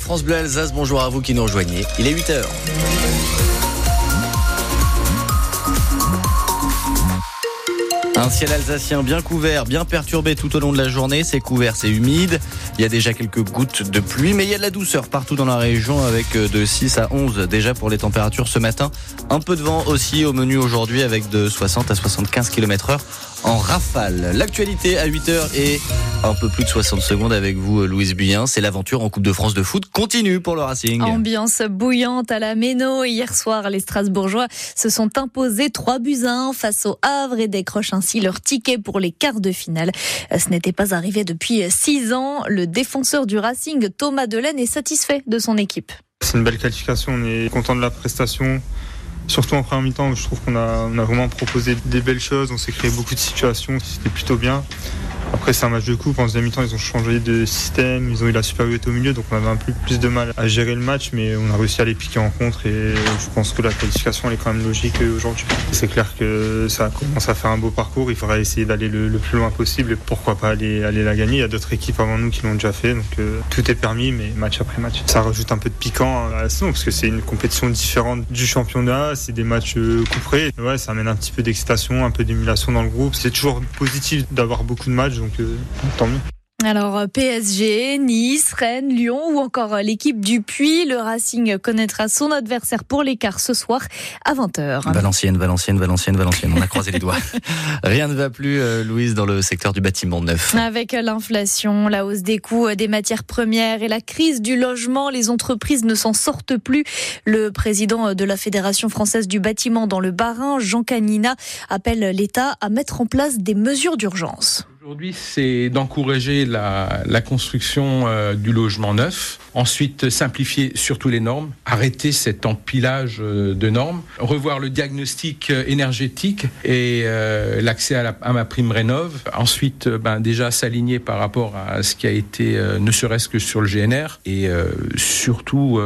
France Bleu Alsace. Bonjour à vous qui nous rejoignez. Il est 8h. Un ciel alsacien bien couvert, bien perturbé tout au long de la journée. C'est couvert, c'est humide. Il y a déjà quelques gouttes de pluie, mais il y a de la douceur partout dans la région avec euh, de 6 à 11 déjà pour les températures ce matin. Un peu de vent aussi au menu aujourd'hui avec de 60 à 75 km heure en rafale. L'actualité à 8h et un peu plus de 60 secondes avec vous, Louise Buyen. C'est l'aventure en Coupe de France de foot continue pour le Racing. Ambiance bouillante à la Méno. Hier soir, les Strasbourgeois se sont imposés 3 buts à 1 face au Havre et décrochent ainsi leur ticket pour les quarts de finale. Ce n'était pas arrivé depuis 6 ans. Le défenseur du Racing, Thomas Delaine, est satisfait de son équipe. C'est une belle qualification. On est content de la prestation. Surtout en première mi-temps, je trouve qu'on a, on a vraiment proposé des belles choses, on s'est créé beaucoup de situations, c'était plutôt bien. Après, c'est un match de coupe. En deuxième mi-temps, ils ont changé de système. Ils ont eu la supériorité au milieu. Donc, on avait un peu plus de mal à gérer le match. Mais on a réussi à les piquer en contre. Et je pense que la qualification, elle est quand même logique aujourd'hui. C'est clair que ça commence à faire un beau parcours. Il faudra essayer d'aller le, plus loin possible. Et pourquoi pas aller, la gagner. Il y a d'autres équipes avant nous qui l'ont déjà fait. Donc, euh, tout est permis, mais match après match. Ça rajoute un peu de piquant à la saison. Parce que c'est une compétition différente du championnat. C'est des matchs euh, couperés. Ouais, ça amène un petit peu d'excitation, un peu d'émulation dans le groupe. C'est toujours positif d'avoir beaucoup de matchs donc euh, tant mieux. Alors euh, PSG, Nice, Rennes, Lyon ou encore euh, l'équipe du Puy, le Racing connaîtra son adversaire pour l'écart ce soir à 20h. Valenciennes, Valenciennes, Valenciennes, Valenciennes. On a croisé les doigts. Rien ne va plus, Louise, dans le secteur du bâtiment neuf. Avec l'inflation, la hausse des coûts des matières premières et la crise du logement, les entreprises ne s'en sortent plus. Le président de la Fédération française du bâtiment dans le Bas-Rhin, Jean Canina, appelle l'État à mettre en place des mesures d'urgence. Aujourd'hui, c'est d'encourager la, la, construction euh, du logement neuf, ensuite simplifier surtout les normes, arrêter cet empilage euh, de normes, revoir le diagnostic euh, énergétique et l'accès à, à, ma prime rénov, ensuite ben, déjà s'aligner par rapport à ce qui a été, ne serait-ce que sur le GNR, et surtout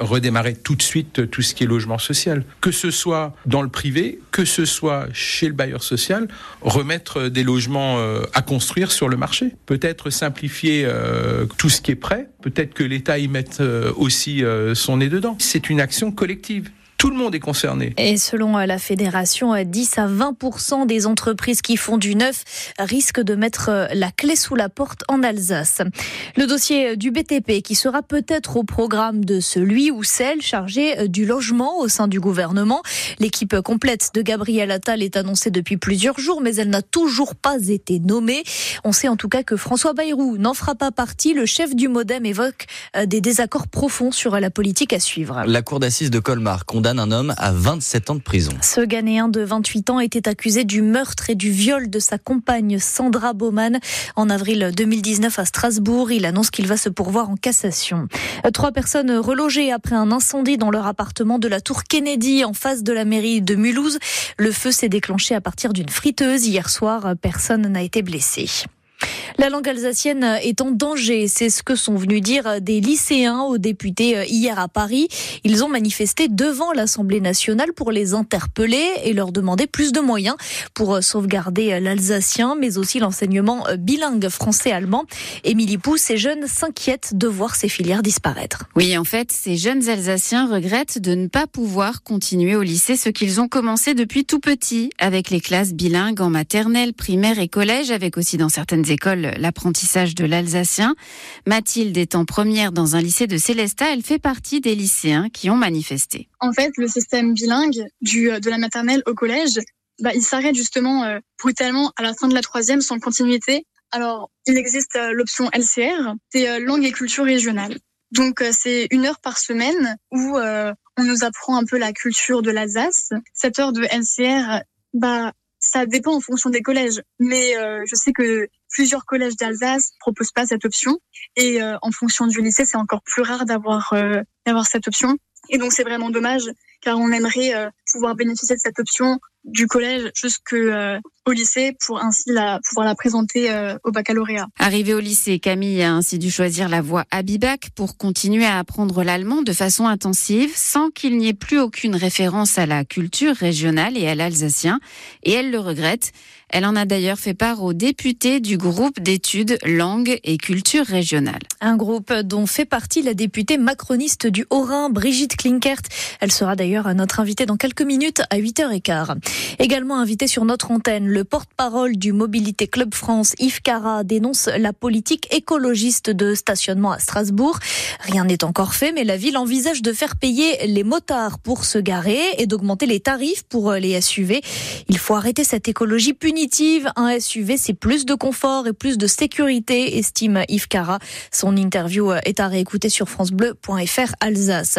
redémarrer tout de suite tout ce qui est logement social, que ce soit dans le privé, que ce soit chez le bailleur social, remettre des logements à construire sur le marché. Peut-être simplifier euh, tout ce qui est prêt. Peut-être que l'État y mette euh, aussi euh, son nez dedans. C'est une action collective. Tout le monde est concerné. Et selon la fédération, 10 à 20 des entreprises qui font du neuf risquent de mettre la clé sous la porte en Alsace. Le dossier du BTP qui sera peut-être au programme de celui ou celle chargée du logement au sein du gouvernement. L'équipe complète de Gabriel Attal est annoncée depuis plusieurs jours, mais elle n'a toujours pas été nommée. On sait en tout cas que François Bayrou n'en fera pas partie. Le chef du Modem évoque des désaccords profonds sur la politique à suivre. La cour d'assises de Colmar condamne un homme à 27 ans de prison. Ce Ghanéen de 28 ans était accusé du meurtre et du viol de sa compagne Sandra Bowman en avril 2019 à Strasbourg. Il annonce qu'il va se pourvoir en cassation. Trois personnes relogées après un incendie dans leur appartement de la tour Kennedy en face de la mairie de Mulhouse. Le feu s'est déclenché à partir d'une friteuse. Hier soir, personne n'a été blessé. La langue alsacienne est en danger, c'est ce que sont venus dire des lycéens aux députés hier à Paris. Ils ont manifesté devant l'Assemblée nationale pour les interpeller et leur demander plus de moyens pour sauvegarder l'alsacien, mais aussi l'enseignement bilingue français-allemand. Émilie Pou, ces jeunes s'inquiètent de voir ces filières disparaître. Oui, en fait, ces jeunes Alsaciens regrettent de ne pas pouvoir continuer au lycée ce qu'ils ont commencé depuis tout petit, avec les classes bilingues en maternelle, primaire et collège, avec aussi dans certaines l'apprentissage de l'alsacien. Mathilde est en première dans un lycée de Célestat. Elle fait partie des lycéens qui ont manifesté. En fait, le système bilingue du, de la maternelle au collège, bah, il s'arrête justement euh, brutalement à la fin de la troisième sans continuité. Alors, il existe euh, l'option LCR, c'est euh, langue et culture régionale. Donc, c'est une heure par semaine où on nous apprend un peu la culture de l'Alsace. Cette heure de LCR, bah, ça dépend en fonction des collèges. Mais je sais que plusieurs collèges d'Alsace proposent pas cette option et euh, en fonction du lycée, c'est encore plus rare d'avoir euh, d'avoir cette option. Et donc c'est vraiment dommage car on aimerait euh, pouvoir bénéficier de cette option du collège jusqu'au euh, lycée pour ainsi la, pouvoir la présenter euh, au baccalauréat. Arrivée au lycée, Camille a ainsi dû choisir la voie Abibac pour continuer à apprendre l'allemand de façon intensive sans qu'il n'y ait plus aucune référence à la culture régionale et à l'alsacien. Et elle le regrette. Elle en a d'ailleurs fait part aux députés du groupe d'études langue et culture régionale. Un groupe dont fait partie la députée macroniste du Haut-Rhin, Brigitte Klinkert. Elle sera d'ailleurs notre invitée dans quelques minutes à 8h15. Également invité sur notre antenne, le porte-parole du Mobilité Club France, Yves Cara, dénonce la politique écologiste de stationnement à Strasbourg. Rien n'est encore fait, mais la ville envisage de faire payer les motards pour se garer et d'augmenter les tarifs pour les SUV. Il faut arrêter cette écologie punitive. Un SUV, c'est plus de confort et plus de sécurité, estime Yves Cara. Son interview est à réécouter sur francebleu.fr Alsace.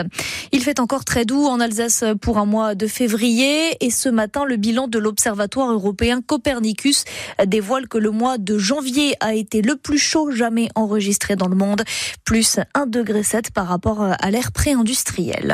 Il fait encore très doux en Alsace pour un mois de février et ce matin, le bilan de l'Observatoire européen Copernicus dévoile que le mois de janvier a été le plus chaud jamais enregistré dans le monde, plus 1,7 degré par rapport à l'ère pré-industrielle.